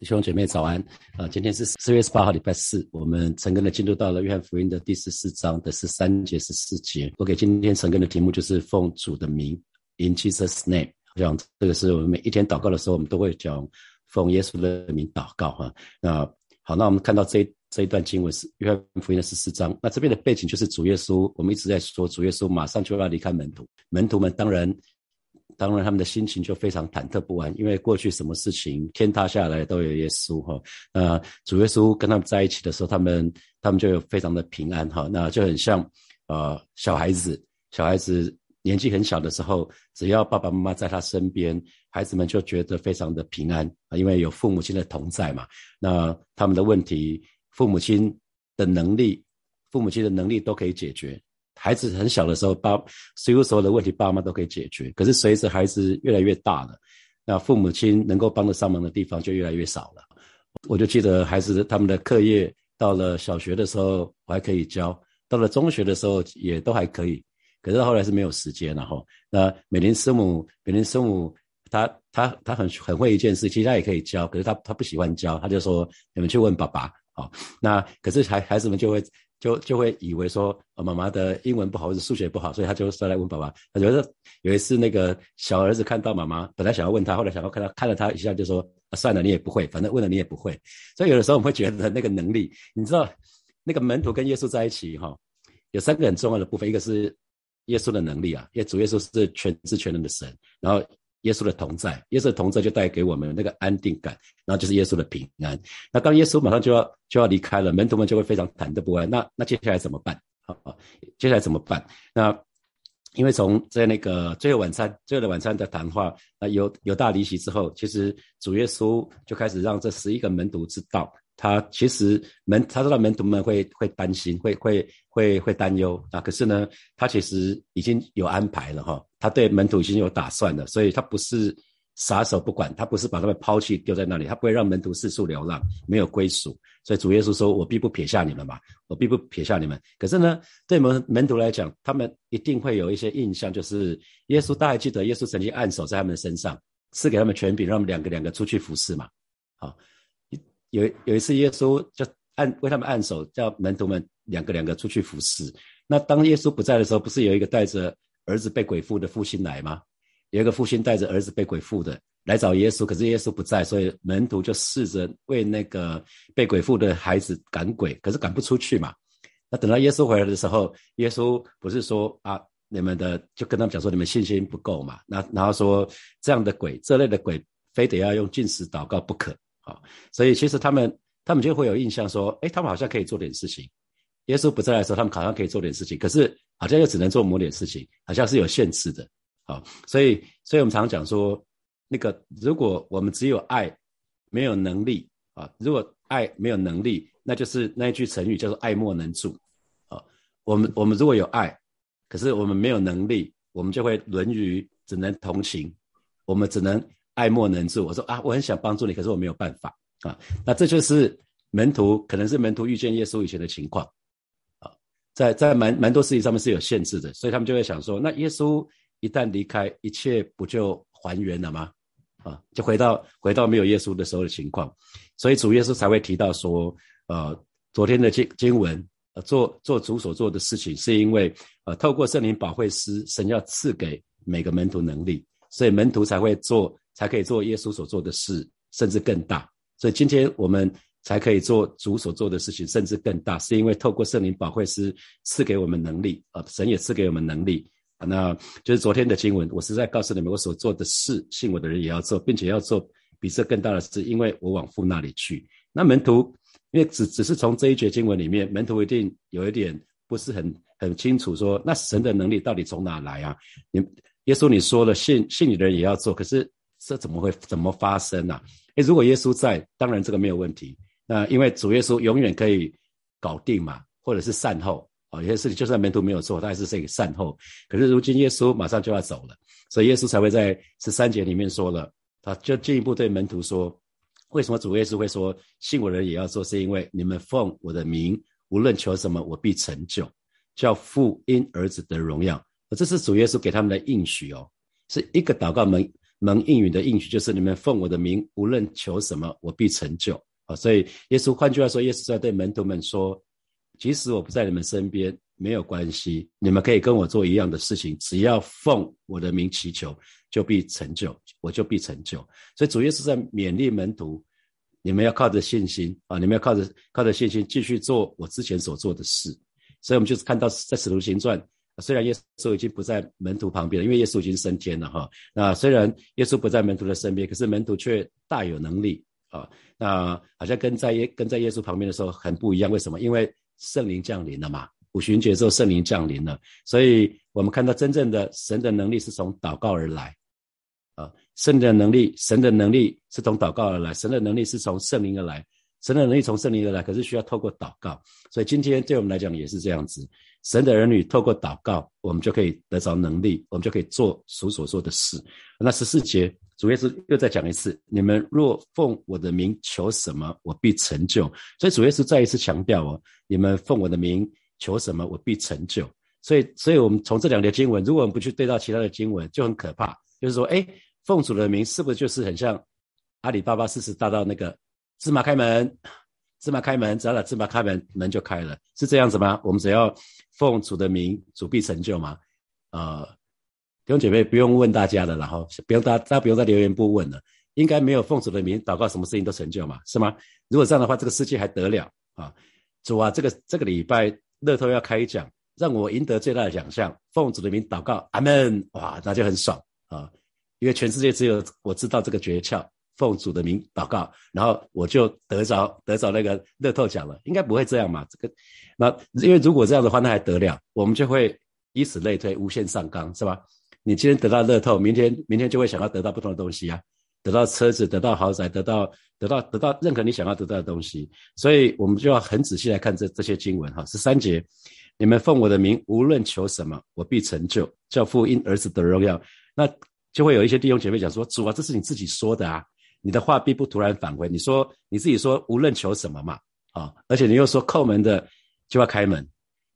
弟兄姐妹早安啊！今天是四月十八号，礼拜四，我们陈根的进入到了约翰福音的第十四章的十三节、十四节。我给今天陈根的题目就是奉主的名，In Jesus' name。我想这个是我们每一天祷告的时候，我们都会讲奉耶稣的名祷告哈。那好，那我们看到这这一段经文是约翰福音的十四章。那这边的背景就是主耶稣，我们一直在说主耶稣马上就要离开门徒，门徒们当然。当然，他们的心情就非常忐忑不安，因为过去什么事情天塌下来都有耶稣哈。那主耶稣跟他们在一起的时候，他们他们就有非常的平安哈。那就很像呃小孩子，小孩子年纪很小的时候，只要爸爸妈妈在他身边，孩子们就觉得非常的平安，因为有父母亲的同在嘛。那他们的问题，父母亲的能力，父母亲的能力都可以解决。孩子很小的时候，爸几乎所有的问题，爸妈都可以解决。可是随着孩子越来越大了，那父母亲能够帮得上忙的地方就越来越少了。我就记得孩子他们的课业到了小学的时候，我还可以教；到了中学的时候也都还可以。可是后来是没有时间了哈。那美玲师母，美玲师母，她她她很很会一件事，其实她也可以教，可是她她不喜欢教，她就说你们去问爸爸。好，那可是孩孩子们就会。就就会以为说，妈妈的英文不好或者数学不好，所以他就说来问爸爸。他觉得有一次那个小儿子看到妈妈，本来想要问他，后来想要看他看了他一下，就说算了，你也不会，反正问了你也不会。所以有的时候我们会觉得那个能力，你知道，那个门徒跟耶稣在一起哈，有三个很重要的部分，一个是耶稣的能力啊，因为主耶稣是全知全能的神，然后。耶稣的同在，耶稣的同在就带给我们那个安定感，然后就是耶稣的平安。那当耶稣马上就要就要离开了，门徒们就会非常忐忑不安。那那接下来怎么办？好，接下来怎么办？那因为从在那个最后晚餐、最后的晚餐的谈话，那有有大离席之后，其实主耶稣就开始让这十一个门徒知道。他其实门他知道门徒们会会担心，会会会会担忧啊。可是呢，他其实已经有安排了哈。他对门徒已经有打算了，所以他不是撒手不管，他不是把他们抛弃丢在那里，他不会让门徒四处流浪，没有归属。所以主耶稣说：“我必不撇下你们嘛，我必不撇下你们。”可是呢，对门门徒来讲，他们一定会有一些印象，就是耶稣，大家记得耶稣曾经按手在他们身上，赐给他们权柄，让他们两个两个出去服侍嘛。好。有有一次，耶稣就按为他们按手，叫门徒们两个两个出去服侍。那当耶稣不在的时候，不是有一个带着儿子被鬼附的父亲来吗？有一个父亲带着儿子被鬼附的来找耶稣，可是耶稣不在，所以门徒就试着为那个被鬼附的孩子赶鬼，可是赶不出去嘛。那等到耶稣回来的时候，耶稣不是说啊，你们的就跟他们讲说，你们信心不够嘛。那然后说这样的鬼，这类的鬼，非得要用进食祷告不可。所以其实他们他们就会有印象说，哎，他们好像可以做点事情。耶稣不在的时候，他们好像可以做点事情，可是好像又只能做某点事情，好像是有限制的。好，所以所以我们常常讲说，那个如果我们只有爱，没有能力啊，如果爱没有能力，那就是那一句成语叫做爱莫能助。啊，我们我们如果有爱，可是我们没有能力，我们就会沦于只能同情，我们只能。爱莫能助。我说啊，我很想帮助你，可是我没有办法啊。那这就是门徒，可能是门徒遇见耶稣以前的情况啊。在在蛮蛮多事情上面是有限制的，所以他们就会想说，那耶稣一旦离开，一切不就还原了吗？啊，就回到回到没有耶稣的时候的情况。所以主耶稣才会提到说，呃，昨天的经经文，呃，做做主所做的事情，是因为呃，透过圣灵保惠师，神要赐给每个门徒能力，所以门徒才会做。才可以做耶稣所做的事，甚至更大。所以今天我们才可以做主所做的事情，甚至更大，是因为透过圣灵保惠师赐给我们能力啊，神也赐给我们能力。那就是昨天的经文，我是在告诉你们，我所做的事，信我的人也要做，并且要做比这更大的事，因为我往父那里去。那门徒，因为只只是从这一节经文里面，门徒一定有一点不是很很清楚，说那神的能力到底从哪来啊？你耶稣你说了，信信你的人也要做，可是。这怎么会怎么发生呢？诶，如果耶稣在，当然这个没有问题。那因为主耶稣永远可以搞定嘛，或者是善后啊，有些事情就算门徒没有做，他还是可以善后。可是如今耶稣马上就要走了，所以耶稣才会在十三节里面说了，他就进一步对门徒说：为什么主耶稣会说信我的人也要做？是因为你们奉我的名，无论求什么，我必成就，叫父因儿子得荣耀。这是主耶稣给他们的应许哦，是一个祷告门。蒙应允的应许，就是你们奉我的名，无论求什么，我必成就。啊，所以耶稣换句话说，耶稣在对门徒们说，即使我不在你们身边，没有关系，你们可以跟我做一样的事情，只要奉我的名祈求，就必成就，我就必成就。所以主耶稣在勉励门徒，你们要靠着信心啊，你们要靠着靠着信心继续做我之前所做的事。所以，我们就是看到在使徒行传，虽然耶稣已经不在门徒旁边了，因为耶稣已经升天了哈。那虽然耶稣不在门徒的身边，可是门徒却大有能力啊。那好像跟在耶跟在耶稣旁边的时候很不一样。为什么？因为圣灵降临了嘛。五旬节之后，圣灵降临了，所以我们看到真正的神的能力是从祷告而来，啊，神的能力，神的能力是从祷告而来，神的能力是从圣灵而来，神的能力从圣灵而来，可是需要透过祷告，所以今天对我们来讲也是这样子，神的儿女透过祷告，我们就可以得着能力，我们就可以做属所做的事。那十四节主耶稣又再讲一次，你们若奉我的名求什么，我必成就。所以主耶稣再一次强调哦，你们奉我的名。求什么，我必成就。所以，所以我们从这两节经文，如果我们不去对照其他的经文，就很可怕。就是说，哎，奉主的名，是不是就是很像阿里巴巴四十大道那个芝麻开门，芝麻开门，只要把芝麻开门，门就开了，是这样子吗？我们只要奉主的名，主必成就吗？呃，弟兄姐妹不用问大家的，然后不用大大家不用在留言部问了，应该没有奉主的名祷告，什么事情都成就嘛，是吗？如果这样的话，这个世界还得了啊？主啊，这个这个礼拜。乐透要开奖，让我赢得最大的奖项。奉主的名祷告，阿门！哇，那就很爽啊，因为全世界只有我知道这个诀窍。奉主的名祷告，然后我就得着得着那个乐透奖了。应该不会这样嘛？这个，那因为如果这样的话，那还得了？我们就会以此类推，无限上纲，是吧？你今天得到乐透，明天明天就会想要得到不同的东西啊。得到车子，得到豪宅，得到得到得到任何你想要得到的东西，所以我们就要很仔细来看这这些经文哈。十三节，你们奉我的名，无论求什么，我必成就，叫父因儿子得荣耀。那就会有一些弟兄姐妹讲说：主啊，这是你自己说的啊，你的话必不突然返回。你说你自己说无论求什么嘛，啊，而且你又说叩门的就要开门，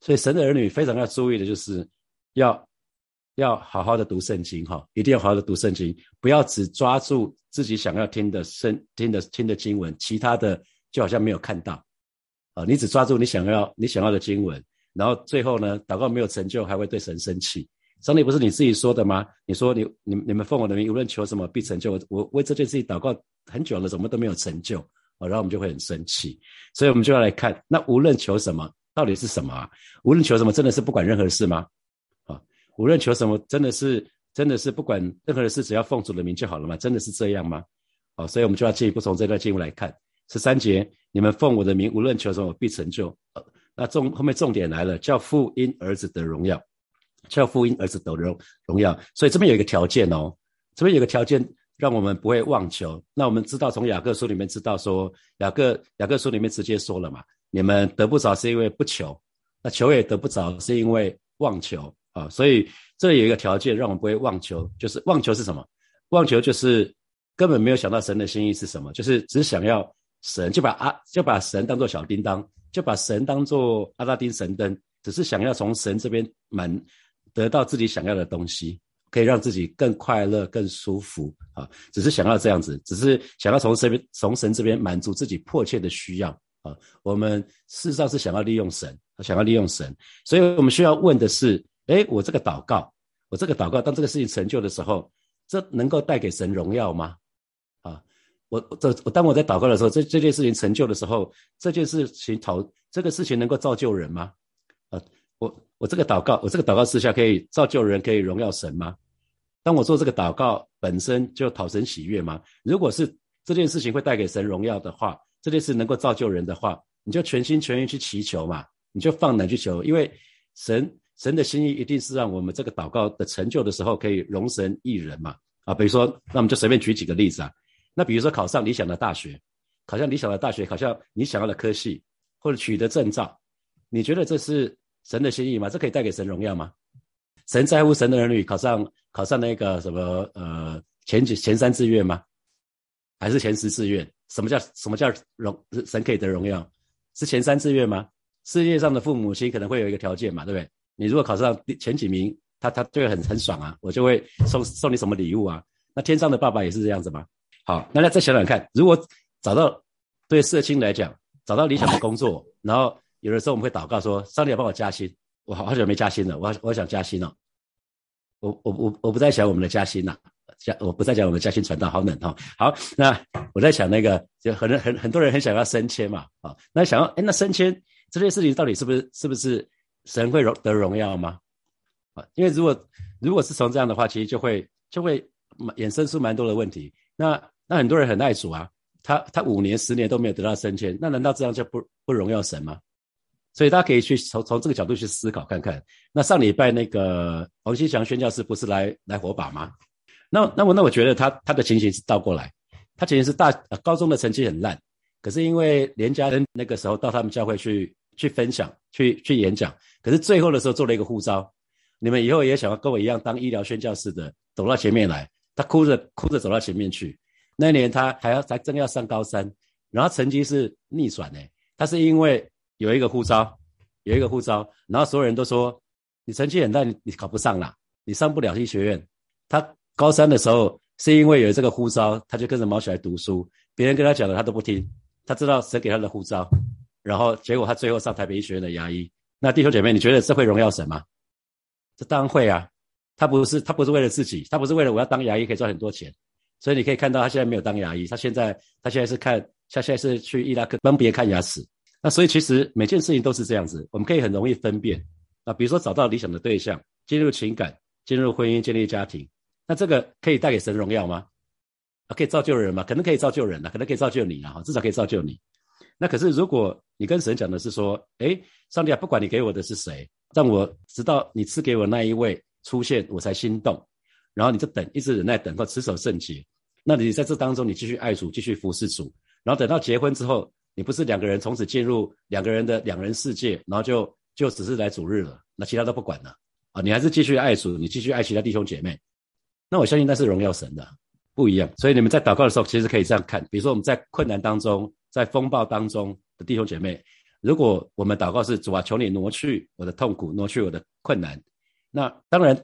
所以神的儿女非常要注意的就是要。要好好的读圣经哈，一定要好好的读圣经，不要只抓住自己想要听的圣听的听的经文，其他的就好像没有看到啊。你只抓住你想要你想要的经文，然后最后呢，祷告没有成就，还会对神生气。上帝不是你自己说的吗？你说你你你们奉我的名，无论求什么必成就。我我为这件事情祷告很久了，怎么都没有成就啊？然后我们就会很生气。所以我们就要来看，那无论求什么，到底是什么啊？无论求什么，真的是不管任何事吗？啊无论求什么，真的是真的是不管任何的事，只要奉主的名就好了吗？真的是这样吗？好，所以我们就要进一步从这段经文来看十三节：你们奉我的名，无论求什么，必成就。那重后面重点来了，叫父因儿子得荣耀，叫父因儿子得荣荣耀。所以这边有一个条件哦，这边有个条件让我们不会妄求。那我们知道从雅各书里面知道说，雅各雅各书里面直接说了嘛，你们得不着是因为不求，那求也得不着是因为妄求。啊，所以这里有一个条件，让我们不会妄求，就是妄求是什么？妄求就是根本没有想到神的心意是什么，就是只想要神，就把阿就把神当做小叮当，就把神当做阿拉丁神灯，只是想要从神这边满得到自己想要的东西，可以让自己更快乐、更舒服啊，只是想要这样子，只是想要从这边从神这边满足自己迫切的需要啊。我们事实上是想要利用神，想要利用神，所以我们需要问的是。哎，我这个祷告，我这个祷告，当这个事情成就的时候，这能够带给神荣耀吗？啊，我这我当我在祷告的时候，这这件事情成就的时候，这件事情讨这个事情能够造就人吗？啊，我我这个祷告，我这个祷告之下可以造就人，可以荣耀神吗？当我做这个祷告本身就讨神喜悦吗？如果是这件事情会带给神荣耀的话，这件事能够造就人的话，你就全心全意去祈求嘛，你就放胆去求，因为神。神的心意一定是让我们这个祷告的成就的时候，可以容神一人嘛？啊，比如说，那我们就随便举几个例子啊。那比如说考上理想的大学，考上理想的大学，考上你想要的科系，或者取得证照，你觉得这是神的心意吗？这可以带给神荣耀吗？神在乎神的儿女考上考上那个什么呃前几前三志愿吗？还是前十志愿？什么叫什么叫荣神可以得荣耀？是前三志愿吗？世界上的父母亲可能会有一个条件嘛，对不对？你如果考上前几名，他他就会很很爽啊，我就会送送你什么礼物啊？那天上的爸爸也是这样子吗？好，那再想想看，如果找到对社青来讲，找到理想的工作，然后有的时候我们会祷告说：“上帝帮我加薪，我好好久没加薪了，我我想加薪了。”我我我我不再想我们的加薪了，加我不再讲我们的加薪传道，好冷哈。好，那我在想那个，就很很很多人很想要升迁嘛，啊，那想要哎，那升迁这件事情到底是不是是不是神会荣得荣耀吗？啊，因为如果如果是从这样的话，其实就会就会衍生出蛮多的问题。那那很多人很爱主啊，他他五年十年都没有得到升迁，那难道这样就不不荣耀神吗？所以大家可以去从从这个角度去思考看看。那上礼拜那个王新祥宣教师不是来来火把吗？那那我那我觉得他他的情形是倒过来，他情形是大高中的成绩很烂，可是因为连家人那个时候到他们教会去去分享去去演讲，可是最后的时候做了一个呼召，你们以后也想要跟我一样当医疗宣教师的，走到前面来。他哭着哭着走到前面去。那年他还要才正要上高三，然后成绩是逆转呢。他是因为。有一个护照，有一个护照，然后所有人都说你成绩很烂，你考不上了，你上不了医学院。他高三的时候是因为有这个护照，他就跟着毛起来读书，别人跟他讲的他都不听，他知道谁给他的护照，然后结果他最后上台北医学院的牙医。那弟兄姐妹，你觉得这会荣耀神吗？这当然会啊，他不是他不是为了自己，他不是为了我要当牙医可以赚很多钱，所以你可以看到他现在没有当牙医，他现在他现在是看他现在是去伊拉克帮别人看牙齿。那所以其实每件事情都是这样子，我们可以很容易分辨啊，比如说找到理想的对象，进入情感，进入婚姻，建立家庭，那这个可以带给神荣耀吗？啊，可以造就人吗？可能可以造就人啊，可能可以造就你啊，至少可以造就你。那可是如果你跟神讲的是说，哎，上帝啊，不管你给我的是谁，让我直到你赐给我那一位出现，我才心动，然后你就等，一直忍耐等到，持守圣洁。那你在这当中，你继续爱主，继续服侍主，然后等到结婚之后。你不是两个人从此进入两个人的两人世界，然后就就只是来主日了，那其他都不管了啊！你还是继续爱主，你继续爱其他弟兄姐妹，那我相信那是荣耀神的，不一样。所以你们在祷告的时候，其实可以这样看，比如说我们在困难当中，在风暴当中的弟兄姐妹，如果我们祷告是主啊，求你挪去我的痛苦，挪去我的困难，那当然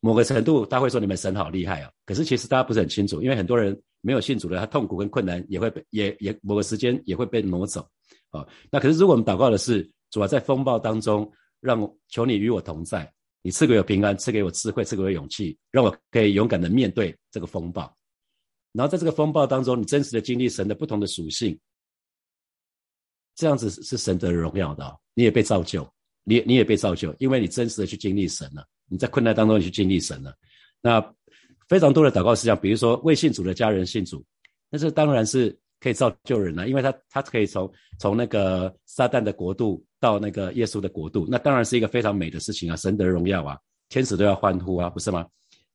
某个程度他会说你们神好厉害啊，可是其实大家不是很清楚，因为很多人。没有信主的，他痛苦跟困难也会被也也某个时间也会被挪走，啊，那可是如果我们祷告的是主啊，在风暴当中，让求你与我同在，你赐给我平安，赐给我智慧，赐给我勇气，让我可以勇敢的面对这个风暴，然后在这个风暴当中，你真实的经历神的不同的属性，这样子是神的荣耀的，你也被造就，你你也被造就，因为你真实的去经历神了，你在困难当中你去经历神了，那。非常多的祷告事项，比如说为信主的家人信主，那这当然是可以造就人了，因为他他可以从从那个撒旦的国度到那个耶稣的国度，那当然是一个非常美的事情啊，神的荣耀啊，天使都要欢呼啊，不是吗？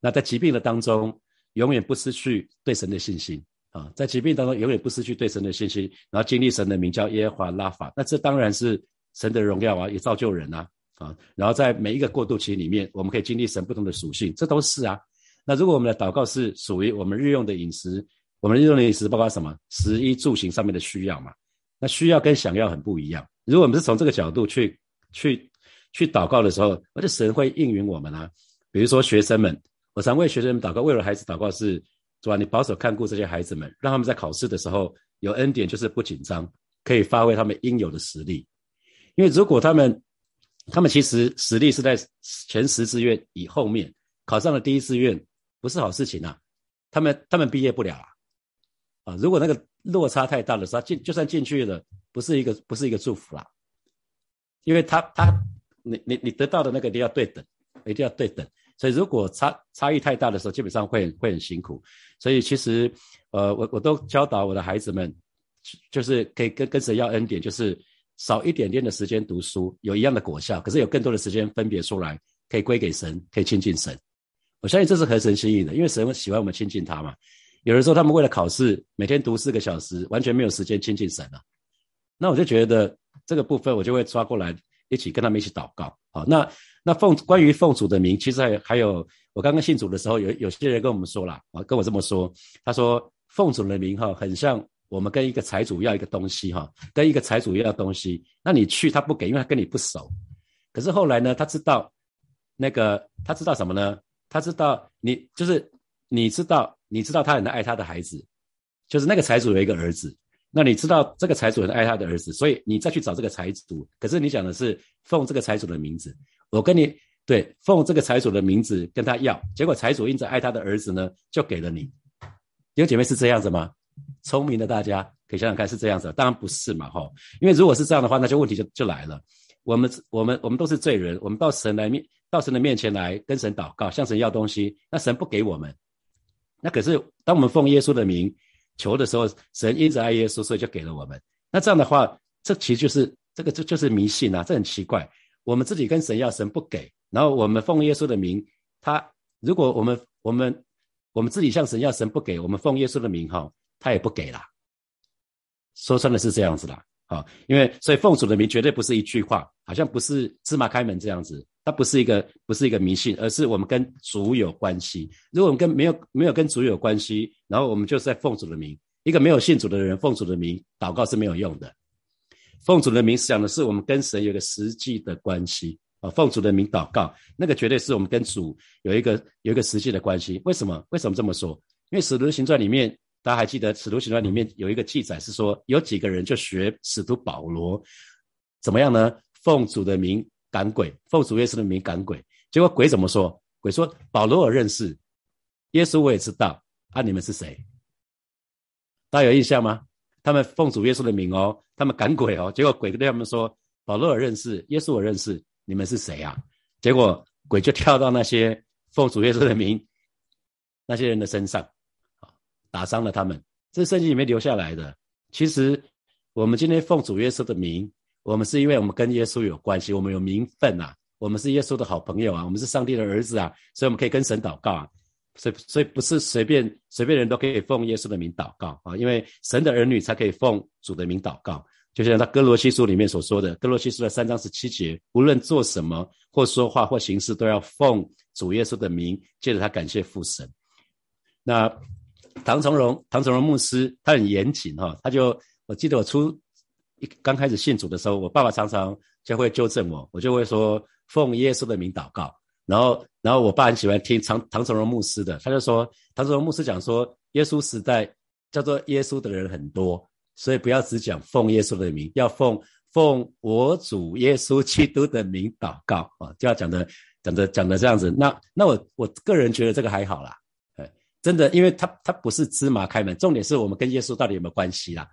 那在疾病的当中，永远不失去对神的信心啊，在疾病当中永远不失去对神的信心，然后经历神的名叫耶和华拉法，那这当然是神的荣耀啊，也造就人啊啊，然后在每一个过渡期里面，我们可以经历神不同的属性，这都是啊。那如果我们的祷告是属于我们日用的饮食，我们日用的饮食包括什么？食衣住行上面的需要嘛？那需要跟想要很不一样。如果我们是从这个角度去去去祷告的时候，而且神会应允我们啊。比如说学生们，我常为学生们祷告，为了孩子祷告是，主啊，你保守看顾这些孩子们，让他们在考试的时候有恩典，就是不紧张，可以发挥他们应有的实力。因为如果他们他们其实实力是在前十志愿以后面考上了第一志愿。不是好事情啊，他们他们毕业不了啊，啊，如果那个落差太大的时候，进就算进去了，不是一个不是一个祝福啦，因为他他你你你得到的那个一定要对等，一定要对等，所以如果差差异太大的时候，基本上会很会很辛苦，所以其实呃我我都教导我的孩子们，就是可以跟跟神要恩典，就是少一点点的时间读书，有一样的果效，可是有更多的时间分别出来，可以归给神，可以亲近神。我相信这是合神心意的，因为神喜欢我们亲近他嘛。有的时候他们为了考试，每天读四个小时，完全没有时间亲近神了。那我就觉得这个部分，我就会抓过来一起跟他们一起祷告。好，那那奉关于奉主的名，其实还有还有我刚刚信主的时候，有有些人跟我们说了啊，跟我这么说，他说奉主的名哈，很像我们跟一个财主要一个东西哈，跟一个财主要东西，那你去他不给，因为他跟你不熟。可是后来呢，他知道那个他知道什么呢？他知道你就是你知道，你知道他很爱他的孩子，就是那个财主有一个儿子，那你知道这个财主很爱他的儿子，所以你再去找这个财主。可是你讲的是奉这个财主的名字，我跟你对奉这个财主的名字跟他要，结果财主因着爱他的儿子呢，就给了你。有姐妹是这样子吗？聪明的大家可以想想看，是这样子？当然不是嘛，哈！因为如果是这样的话，那就问题就就来了。我们我们我们都是罪人，我们到神来面到神的面前来跟神祷告，向神要东西，那神不给我们。那可是当我们奉耶稣的名求的时候，神因着爱耶稣，所以就给了我们。那这样的话，这其实就是这个就就是迷信啊，这很奇怪。我们自己跟神要，神不给，然后我们奉耶稣的名，他如果我们我们我们自己向神要，神不给我们奉耶稣的名哈，他也不给啦。说穿了是这样子啦的。好，因为所以奉主的名绝对不是一句话，好像不是芝麻开门这样子，它不是一个不是一个迷信，而是我们跟主有关系。如果我们跟没有没有跟主有关系，然后我们就是在奉主的名，一个没有信主的人奉主的名祷告是没有用的。奉主的名是讲的是我们跟神有一个实际的关系啊，奉主的名祷告，那个绝对是我们跟主有一个有一个实际的关系。为什么？为什么这么说？因为使徒行传里面。大家还记得《使徒行传》里面有一个记载，是说有几个人就学使徒保罗，怎么样呢？奉主的名赶鬼，奉主耶稣的名赶鬼。结果鬼怎么说？鬼说：“保罗我认识，耶稣我也知道，啊，你们是谁？”大家有印象吗？他们奉主耶稣的名哦，他们赶鬼哦。结果鬼对他们说：“保罗我认识，耶稣我认识，你们是谁啊？”结果鬼就跳到那些奉主耶稣的名那些人的身上。打伤了他们，这是圣经里面留下来的。其实我们今天奉主耶稣的名，我们是因为我们跟耶稣有关系，我们有名分啊，我们是耶稣的好朋友啊，我们是上帝的儿子啊，所以我们可以跟神祷告啊。所以，所以不是随便随便人都可以奉耶稣的名祷告啊，因为神的儿女才可以奉主的名祷告。就像他哥罗西书里面所说的，哥罗西书的三章十七节，无论做什么或说话或行事，都要奉主耶稣的名，借着他感谢父神。那。唐从容，唐从容牧师，他很严谨哈，他就我记得我初一刚开始信主的时候，我爸爸常常就会纠正我，我就会说奉耶稣的名祷告，然后然后我爸很喜欢听唐唐从容牧师的，他就说唐从容牧师讲说耶稣时代叫做耶稣的人很多，所以不要只讲奉耶稣的名，要奉奉我主耶稣基督的名祷告啊，就要讲的讲的讲的这样子，那那我我个人觉得这个还好啦。真的，因为他他不是芝麻开门，重点是我们跟耶稣到底有没有关系啦？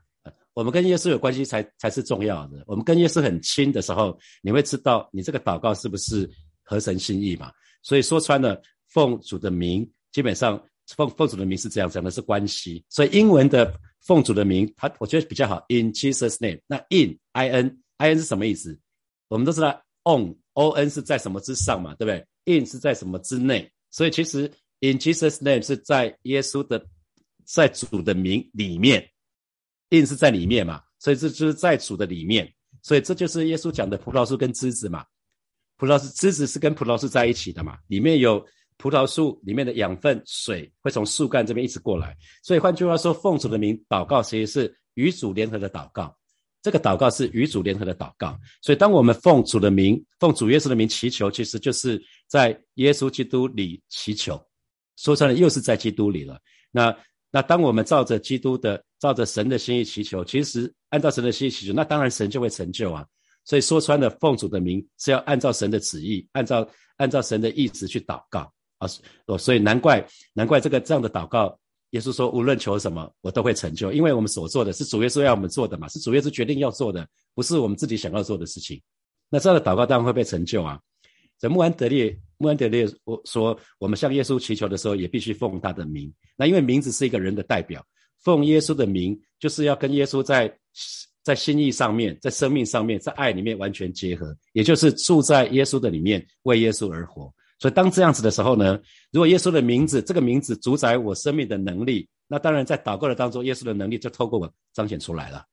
我们跟耶稣有关系才才是重要的。我们跟耶稣很亲的时候，你会知道你这个祷告是不是合神心意嘛？所以说穿了，奉主的名，基本上奉奉主的名是这样讲的是关系。所以英文的奉主的名，它我觉得比较好，In Jesus' name。那 In I N I N 是什么意思？我们都知道 On O N 是在什么之上嘛，对不对？In 是在什么之内？所以其实。In Jesus' name 是在耶稣的，在主的名里面，in 是在里面嘛，所以这就是在主的里面，所以这就是耶稣讲的葡萄树跟枝子嘛，葡萄是枝子是跟葡萄树在一起的嘛，里面有葡萄树里面的养分水会从树干这边一直过来，所以换句话说，奉主的名祷告其实是与主联合的祷告，这个祷告是与主联合的祷告，所以当我们奉主的名，奉主耶稣的名祈求，其实就是在耶稣基督里祈求。说穿了，又是在基督里了。那那当我们照着基督的、照着神的心意祈求，其实按照神的心意祈求，那当然神就会成就啊。所以说穿了，奉主的名是要按照神的旨意，按照按照神的意志去祷告啊。哦，所以难怪难怪这个这样的祷告，耶稣说无论求什么，我都会成就，因为我们所做的是主耶稣要我们做的嘛，是主耶稣决定要做的，不是我们自己想要做的事情。那这样的祷告当然会被成就啊。在穆安德烈，穆安德烈我说，我们向耶稣祈求的时候，也必须奉他的名。那因为名字是一个人的代表，奉耶稣的名，就是要跟耶稣在在心意上面，在生命上面，在爱里面完全结合，也就是住在耶稣的里面，为耶稣而活。所以当这样子的时候呢，如果耶稣的名字，这个名字主宰我生命的能力，那当然在祷告的当中，耶稣的能力就透过我彰显出来了。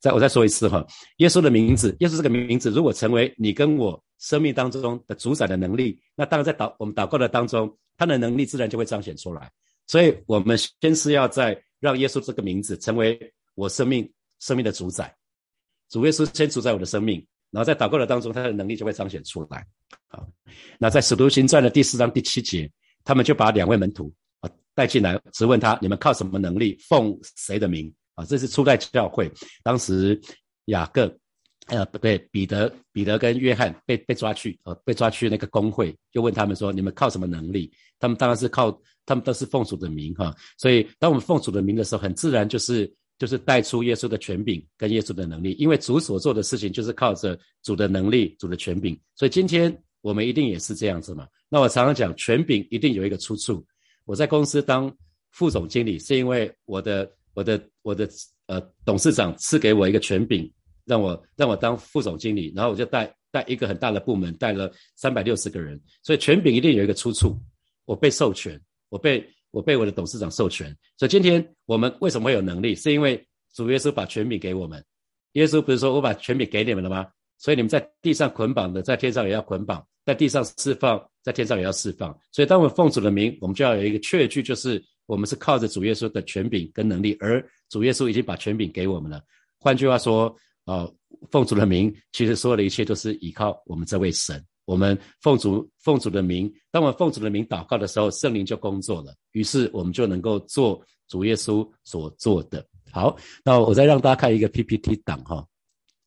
再我再说一次哈，耶稣的名字，耶稣这个名名字，如果成为你跟我生命当中的主宰的能力，那当然在祷我们祷告的当中，他的能力自然就会彰显出来。所以，我们先是要在让耶稣这个名字成为我生命生命的主宰，主耶稣先主宰我的生命，然后在祷告的当中，他的能力就会彰显出来。好，那在使徒行传的第四章第七节，他们就把两位门徒啊带进来，质问他：你们靠什么能力，奉谁的名？这是初代教会，当时雅各，呃，不对，彼得，彼得跟约翰被被抓去，呃，被抓去那个公会，就问他们说：你们靠什么能力？他们当然是靠，他们都是奉主的名，哈。所以当我们奉主的名的时候，很自然就是就是带出耶稣的权柄跟耶稣的能力，因为主所做的事情就是靠着主的能力、主的权柄。所以今天我们一定也是这样子嘛。那我常常讲，权柄一定有一个出处。我在公司当副总经理，是因为我的。我的我的呃董事长赐给我一个权柄，让我让我当副总经理，然后我就带带一个很大的部门，带了三百六十个人，所以权柄一定有一个出处，我被授权，我被我被我的董事长授权，所以今天我们为什么会有能力，是因为主耶稣把权柄给我们，耶稣不是说我把权柄给你们了吗？所以你们在地上捆绑的，在天上也要捆绑，在地上释放，在天上也要释放，所以当我们奉主的名，我们就要有一个确据，就是。我们是靠着主耶稣的权柄跟能力，而主耶稣已经把权柄给我们了。换句话说，啊，奉主的名，其实所有的一切都是依靠我们这位神。我们奉主奉主的名，当我们奉主的名祷告的时候，圣灵就工作了，于是我们就能够做主耶稣所做的。好，那我再让大家看一个 PPT 档哈，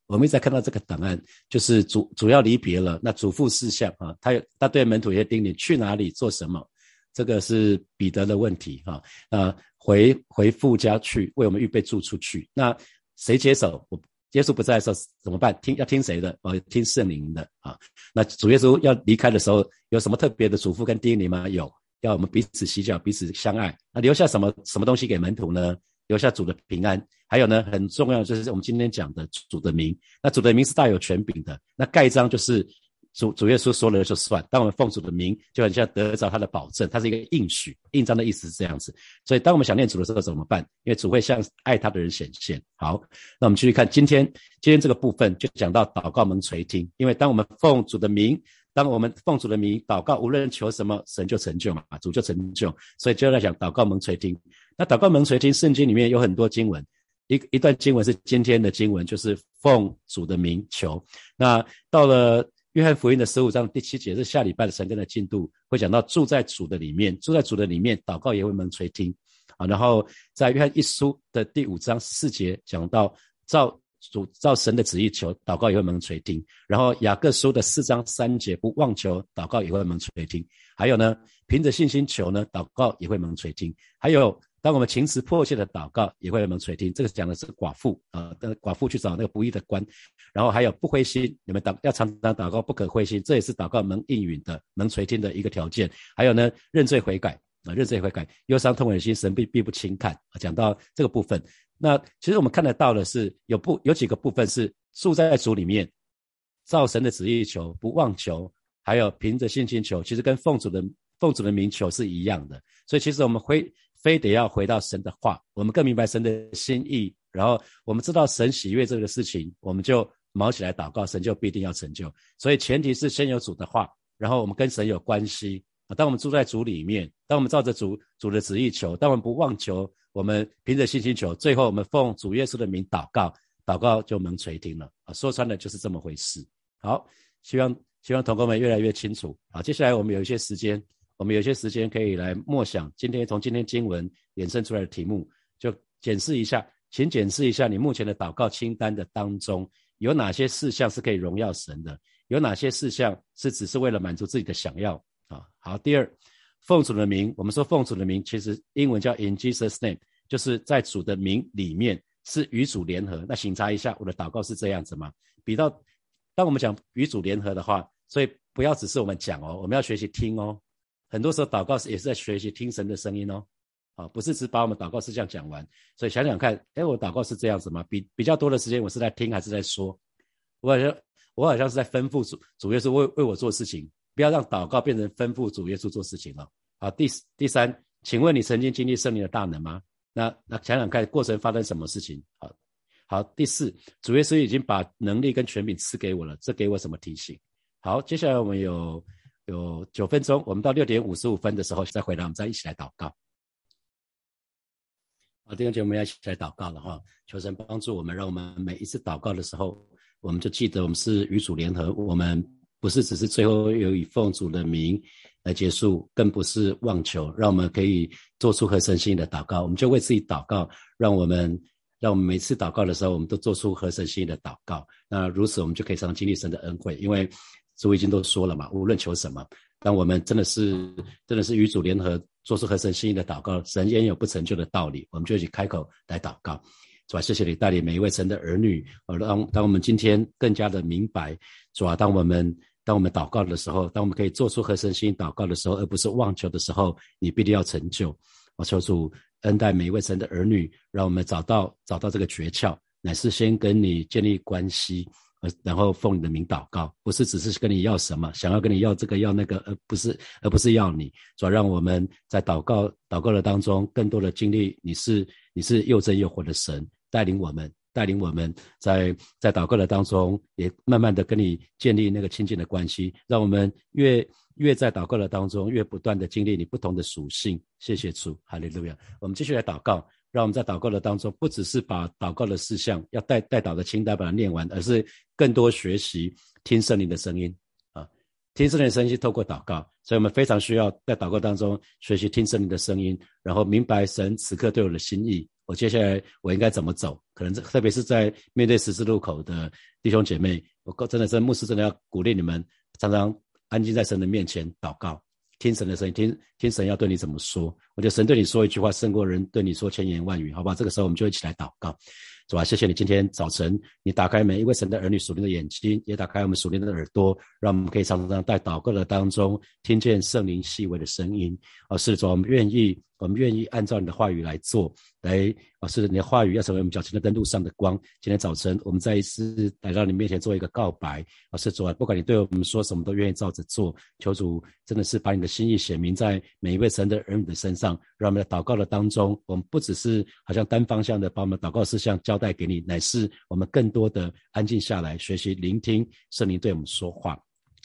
我们一直在看到这个档案，就是主主要离别了，那嘱咐事项啊，他他对门徒也叮咛去哪里做什么。这个是彼得的问题哈，那回回父家去，为我们预备住处去。那谁接手？我耶稣不在的时候怎么办？听要听谁的？哦，听圣灵的啊。那主耶稣要离开的时候，有什么特别的嘱咐跟叮咛吗？有，要我们彼此洗脚，彼此相爱。那留下什么什么东西给门徒呢？留下主的平安。还有呢，很重要就是我们今天讲的主的名。那主的名是大有权柄的。那盖章就是。主主耶稣说了就算，当我们奉主的名，就很像得着他的保证，它是一个应许，印章的意思是这样子。所以当我们想念主的时候怎么办？因为主会向爱他的人显现。好，那我们继续看今天今天这个部分，就讲到祷告门垂听。因为当我们奉主的名，当我们奉主的名祷告，无论求什么，神就成就嘛，主就成就。所以就在讲祷告门垂听。那祷告门垂听，圣经里面有很多经文，一一段经文是今天的经文，就是奉主的名求。那到了。约翰福音的十五章第七节是下礼拜的神根的进度，会讲到住在主的里面，住在主的里面，祷告也会蒙垂听啊。然后在约翰一书的第五章四节讲到照主照神的旨意求，祷告也会蒙垂听。然后雅各书的四章三节不妄求，祷告也会蒙垂听。还有呢，凭着信心求呢，祷告也会蒙垂听。还有。当我们情辞迫切的祷告，也会蒙垂听。这个讲的是寡妇啊，寡妇去找那个不义的官，然后还有不灰心，你们祷要常常祷告，不可灰心，这也是祷告能应允的、能垂听的一个条件。还有呢，认罪悔改啊，认罪悔改，忧伤痛悔的心，神必必不轻看啊。讲到这个部分，那其实我们看得到的是，有不有几个部分是住在主里面，照神的旨意求，不妄求，还有凭着信心求，其实跟奉主的奉主的名求是一样的。所以其实我们会。非得要回到神的话，我们更明白神的心意，然后我们知道神喜悦这个事情，我们就毛起来祷告，神就必定要成就。所以前提是先有主的话，然后我们跟神有关系啊。当我们住在主里面，当我们照着主主的旨意求，当我们不妄求，我们凭着信心求，最后我们奉主耶稣的名祷告，祷告就能垂听了啊。说穿了就是这么回事。好，希望希望同工们越来越清楚啊。接下来我们有一些时间。我们有些时间可以来默想，今天从今天经文衍生出来的题目，就检视一下，请检视一下你目前的祷告清单的当中，有哪些事项是可以荣耀神的，有哪些事项是只是为了满足自己的想要啊？好，第二，奉主的名，我们说奉主的名，其实英文叫 In Jesus' name，就是在主的名里面是与主联合。那请查一下，我的祷告是这样子吗？比到，当我们讲与主联合的话，所以不要只是我们讲哦，我们要学习听哦。很多时候祷告是也是在学习听神的声音哦，啊，不是只把我们祷告事项讲完。所以想想看，哎，我祷告是这样子吗？比比较多的时间我是在听还是在说？我好像我好像是在吩咐主主耶稣为为我做事情，不要让祷告变成吩咐主耶稣做事情了。好，第第三，请问你曾经经历圣灵的大能吗？那那想想看过程发生什么事情？好，好，第四，主耶稣已经把能力跟权柄赐给我了，这给我什么提醒？好，接下来我们有。有九分钟，我们到六点五十五分的时候再回来，我们再一起来祷告。好，弟兄姐妹，我们要一起来祷告了哈！求神帮助我们，让我们每一次祷告的时候，我们就记得我们是与主联合，我们不是只是最后有以奉主的名来结束，更不是妄求，让我们可以做出合神心意的祷告。我们就为自己祷告，让我们让我们每次祷告的时候，我们都做出合神心意的祷告。那如此，我们就可以常常经历神的恩惠，因为主已经都说了嘛，无论求什么，当我们真的是真的是与主联合，做出合神心意的祷告，神焉有不成就的道理？我们就一起开口来祷告。主啊，谢谢你带领每一位神的儿女，呃，当当我们今天更加的明白，主啊，当我们当我们祷告的时候，当我们可以做出合神心意祷告的时候，而不是妄求的时候，你必定要成就。我求主恩待每一位神的儿女，让我们找到找到这个诀窍，乃是先跟你建立关系，然后奉你的名祷告，不是只是跟你要什么，想要跟你要这个要那个，而不是而不是要你，主要让我们在祷告祷告的当中，更多的经历你是。你是又真又活的神，带领我们，带领我们在在祷告的当中，也慢慢的跟你建立那个亲近的关系，让我们越越在祷告的当中，越不断的经历你不同的属性。谢谢主，哈利路亚。我们继续来祷告，让我们在祷告的当中，不只是把祷告的事项要带带祷的清单把它念完，而是更多学习听圣灵的声音啊，听圣灵的声音透过祷告。所以我们非常需要在祷告当中学习听圣灵的声音，然后明白神此刻对我的心意。我接下来我应该怎么走？可能特别是在面对十字路口的弟兄姐妹，我真的是牧师真的要鼓励你们，常常安静在神的面前祷告，听神的声音，听听神要对你怎么说。我觉得神对你说一句话，胜过人对你说千言万语，好吧？这个时候我们就一起来祷告。主啊，谢谢你今天早晨，你打开每一位神的儿女属灵的眼睛，也打开我们属灵的耳朵，让我们可以常常在祷告的当中听见圣灵细微的声音。哦，是主，我们愿意，我们愿意按照你的话语来做，来，老师你的话语要成为我们脚前的灯路上的光。今天早晨，我们再一次来到你面前做一个告白。哦，是主，不管你对我们说什么，都愿意照着做。求主真的是把你的心意写明在每一位神的儿女的身上，让我们在祷告的当中，我们不只是好像单方向的把我们祷告事项。交代给你，乃是我们更多的安静下来，学习聆听圣灵对我们说话。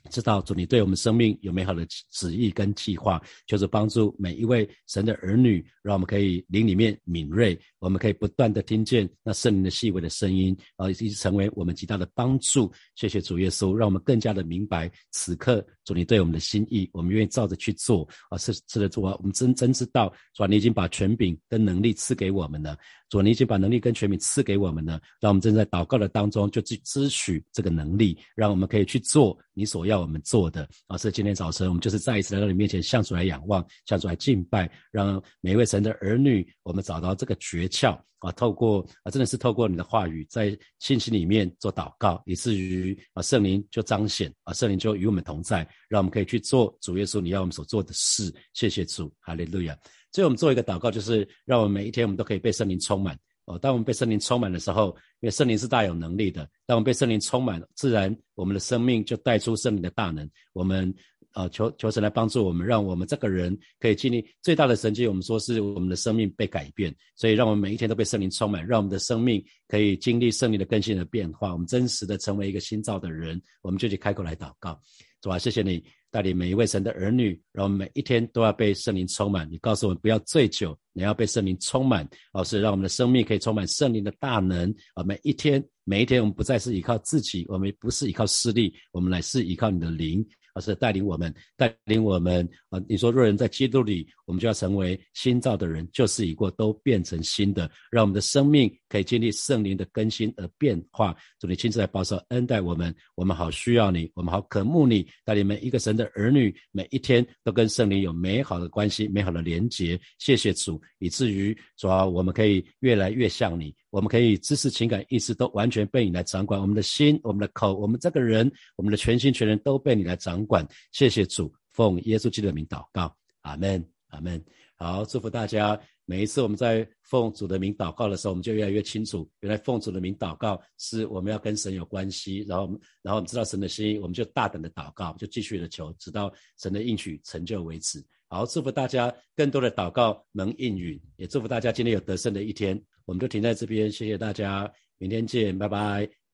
知道主你对我们生命有美好的旨意跟计划，就是帮助每一位神的儿女，让我们可以灵里面敏锐，我们可以不断的听见那圣灵的细微的声音，啊，以及成为我们极大的帮助。谢谢主耶稣，让我们更加的明白此刻主你对我们的心意，我们愿意照着去做。啊，是是的主啊，我们真真知道，主啊你已经把权柄跟能力赐给我们了，主啊你已经把能力跟权柄赐给我们了，让我们正在祷告的当中就去支取这个能力，让我们可以去做你所要。我们做的啊，是今天早晨我们就是再一次来到你面前，向主来仰望，向主来敬拜，让每一位神的儿女，我们找到这个窍啊，透过啊，真的是透过你的话语，在信息里面做祷告，以至于啊，圣灵就彰显啊，圣灵就与我们同在，让我们可以去做主耶稣你要我们所做的事。谢谢主，哈利路亚。最后我们做一个祷告，就是让我们每一天我们都可以被圣灵充满。哦，当我们被圣灵充满的时候，因为圣灵是大有能力的。当我们被圣灵充满，自然我们的生命就带出圣灵的大能。我们啊，求求神来帮助我们，让我们这个人可以经历最大的神迹。我们说是我们的生命被改变，所以让我们每一天都被圣灵充满，让我们的生命可以经历圣灵的更新的变化。我们真实的成为一个新造的人，我们就去开口来祷告。主啊，谢谢你。带领每一位神的儿女，让我们每一天都要被圣灵充满。你告诉我们不要醉酒，你要被圣灵充满，而是让我们的生命可以充满圣灵的大能啊！每一天，每一天，我们不再是依靠自己，我们不是依靠势力，我们乃是依靠你的灵。是带领我们，带领我们啊！你说，若人在基督里，我们就要成为新造的人，旧事已过，都变成新的，让我们的生命可以经历圣灵的更新而变化。主，你亲自来保守恩待我们，我们好需要你，我们好渴慕你，带领每一个神的儿女，每一天都跟圣灵有美好的关系、美好的连结。谢谢主，以至于主啊，我们可以越来越像你。我们可以知识、情感、意识都完全被你来掌管，我们的心、我们的口、我们这个人、我们的全心全人都被你来掌管。谢谢主，奉耶稣基督的名祷告，阿门，阿门。好，祝福大家。每一次我们在奉主的名祷告的时候，我们就越来越清楚，原来奉主的名祷告是我们要跟神有关系。然后，然后我们知道神的心意，我们就大胆的祷告，就继续的求，直到神的应许成就为止。好，祝福大家更多的祷告能应允，也祝福大家今天有得胜的一天。我们就停在这边，谢谢大家，明天见，拜拜。